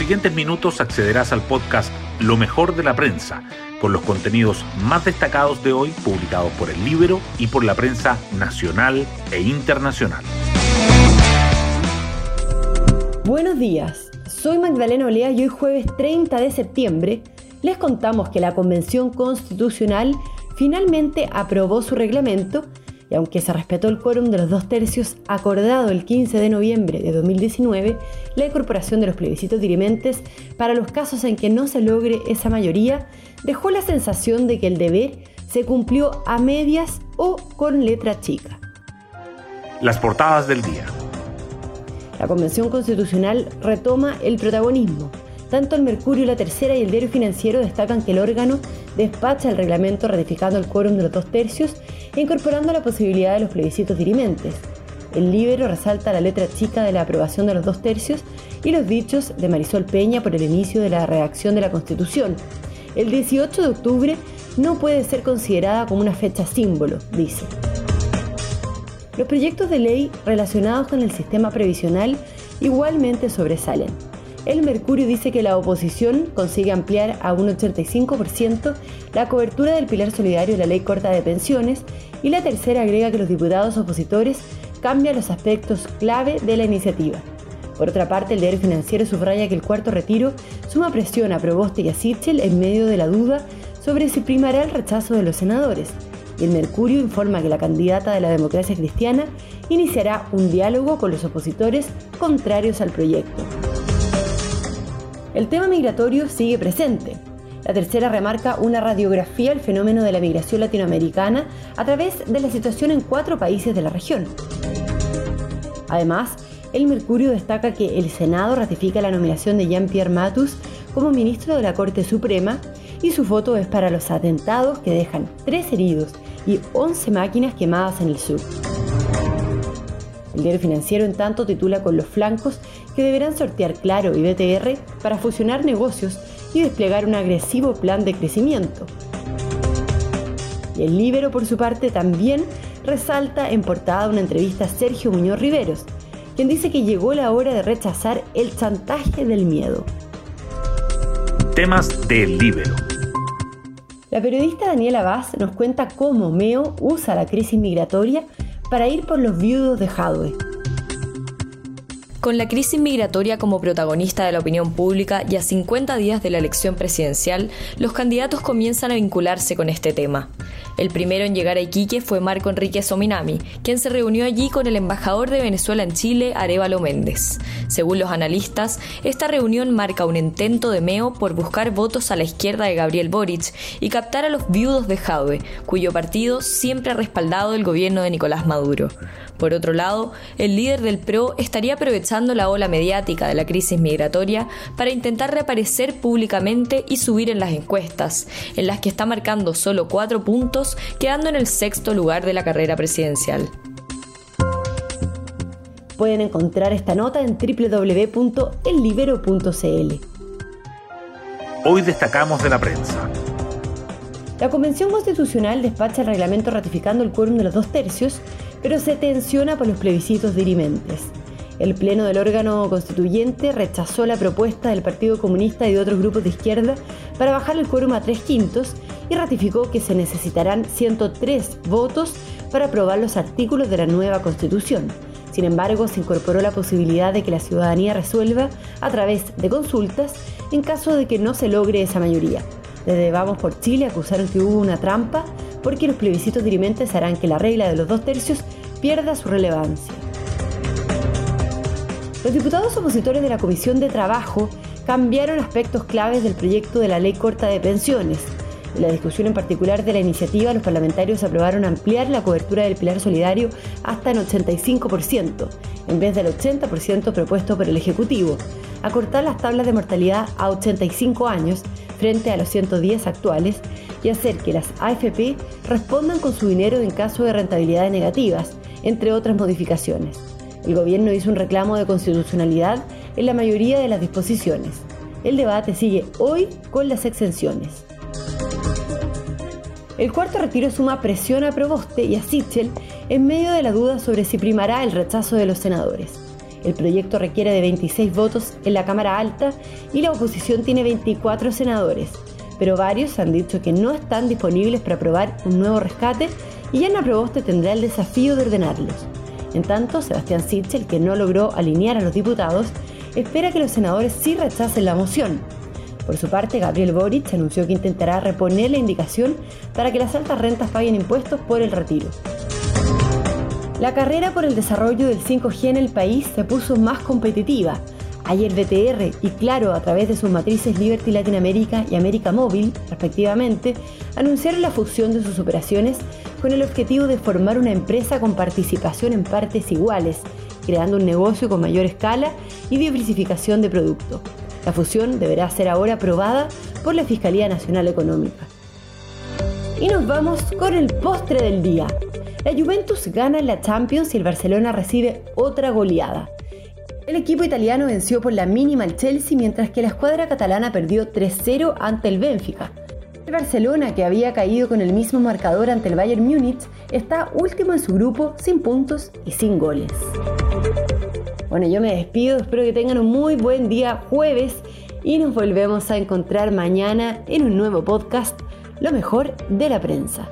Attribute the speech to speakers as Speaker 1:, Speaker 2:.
Speaker 1: siguientes minutos accederás al podcast Lo mejor de la prensa, con los contenidos más destacados de hoy publicados por el Libro y por la prensa nacional e internacional.
Speaker 2: Buenos días, soy Magdalena Olea y hoy jueves 30 de septiembre les contamos que la Convención Constitucional finalmente aprobó su reglamento y aunque se respetó el quórum de los dos tercios acordado el 15 de noviembre de 2019, la incorporación de los plebiscitos dirimentes para los casos en que no se logre esa mayoría dejó la sensación de que el deber se cumplió a medias o con letra chica.
Speaker 1: Las portadas del día.
Speaker 2: La Convención Constitucional retoma el protagonismo. Tanto el Mercurio, la Tercera y el Diario Financiero destacan que el órgano despacha el reglamento ratificando el quórum de los dos tercios e incorporando la posibilidad de los plebiscitos dirimentes. El Libero resalta la letra chica de la aprobación de los dos tercios y los dichos de Marisol Peña por el inicio de la redacción de la Constitución. El 18 de octubre no puede ser considerada como una fecha símbolo, dice. Los proyectos de ley relacionados con el sistema previsional igualmente sobresalen. El Mercurio dice que la oposición consigue ampliar a un 85% la cobertura del pilar solidario de la ley corta de pensiones y la tercera agrega que los diputados opositores cambian los aspectos clave de la iniciativa. Por otra parte, el diario financiero subraya que el cuarto retiro suma presión a Proboste y a Sichel en medio de la duda sobre si primará el rechazo de los senadores. Y el Mercurio informa que la candidata de la democracia cristiana iniciará un diálogo con los opositores contrarios al proyecto. El tema migratorio sigue presente. La tercera remarca una radiografía del fenómeno de la migración latinoamericana a través de la situación en cuatro países de la región. Además, el Mercurio destaca que el Senado ratifica la nominación de Jean-Pierre Matus como ministro de la Corte Suprema y su foto es para los atentados que dejan tres heridos y 11 máquinas quemadas en el sur. El diario financiero, en tanto, titula con los flancos que deberán sortear Claro y BTR para fusionar negocios y desplegar un agresivo plan de crecimiento. Y el Libero, por su parte, también resalta en portada una entrevista a Sergio Muñoz Riveros, quien dice que llegó la hora de rechazar el chantaje del miedo.
Speaker 1: Temas del Libero.
Speaker 2: La periodista Daniela Vaz nos cuenta cómo Meo usa la crisis migratoria para ir por los viudos de Jadwe.
Speaker 3: Con la crisis migratoria como protagonista de la opinión pública y a 50 días de la elección presidencial, los candidatos comienzan a vincularse con este tema. El primero en llegar a Iquique fue Marco Enrique Sominami, quien se reunió allí con el embajador de Venezuela en Chile, Arevalo Méndez. Según los analistas, esta reunión marca un intento de Meo por buscar votos a la izquierda de Gabriel Boric y captar a los viudos de Jadwe, cuyo partido siempre ha respaldado el gobierno de Nicolás Maduro. Por otro lado, el líder del PRO estaría aprovechando la ola mediática de la crisis migratoria para intentar reaparecer públicamente y subir en las encuestas, en las que está marcando solo cuatro puntos, quedando en el sexto lugar de la carrera presidencial.
Speaker 2: Pueden encontrar esta nota en www.ellibero.cl.
Speaker 1: Hoy destacamos de la prensa.
Speaker 2: La Convención Constitucional despacha el reglamento ratificando el quórum de los dos tercios, pero se tensiona por los plebiscitos dirimentes. El Pleno del órgano constituyente rechazó la propuesta del Partido Comunista y de otros grupos de izquierda para bajar el quórum a tres quintos y ratificó que se necesitarán 103 votos para aprobar los artículos de la nueva Constitución. Sin embargo, se incorporó la posibilidad de que la ciudadanía resuelva a través de consultas en caso de que no se logre esa mayoría. Desde Vamos por Chile acusaron que hubo una trampa porque los plebiscitos dirimentes harán que la regla de los dos tercios pierda su relevancia. Los diputados opositores de la Comisión de Trabajo cambiaron aspectos claves del proyecto de la ley corta de pensiones. En la discusión en particular de la iniciativa, los parlamentarios aprobaron ampliar la cobertura del pilar solidario hasta el 85%, en vez del 80% propuesto por el Ejecutivo, acortar las tablas de mortalidad a 85 años frente a los 110 actuales y hacer que las AFP respondan con su dinero en caso de rentabilidades negativas, entre otras modificaciones. El gobierno hizo un reclamo de constitucionalidad en la mayoría de las disposiciones. El debate sigue hoy con las exenciones. El cuarto retiro suma presión a Proboste y a Sichel en medio de la duda sobre si primará el rechazo de los senadores. El proyecto requiere de 26 votos en la Cámara Alta y la oposición tiene 24 senadores, pero varios han dicho que no están disponibles para aprobar un nuevo rescate y Ana Proboste tendrá el desafío de ordenarlos. En tanto, Sebastián Sichel, que no logró alinear a los diputados, espera que los senadores sí rechacen la moción. Por su parte, Gabriel Boric anunció que intentará reponer la indicación para que las altas rentas paguen impuestos por el retiro. La carrera por el desarrollo del 5G en el país se puso más competitiva. Ayer BTR y Claro, a través de sus matrices Liberty Latinoamérica y América Móvil, respectivamente, anunciaron la fusión de sus operaciones con el objetivo de formar una empresa con participación en partes iguales, creando un negocio con mayor escala y diversificación de producto. La fusión deberá ser ahora aprobada por la Fiscalía Nacional Económica. Y nos vamos con el postre del día. La Juventus gana la Champions y el Barcelona recibe otra goleada. El equipo italiano venció por la mínima al Chelsea mientras que la escuadra catalana perdió 3-0 ante el Benfica. El Barcelona, que había caído con el mismo marcador ante el Bayern Múnich, está último en su grupo sin puntos y sin goles. Bueno, yo me despido, espero que tengan un muy buen día jueves y nos volvemos a encontrar mañana en un nuevo podcast, Lo mejor de la prensa.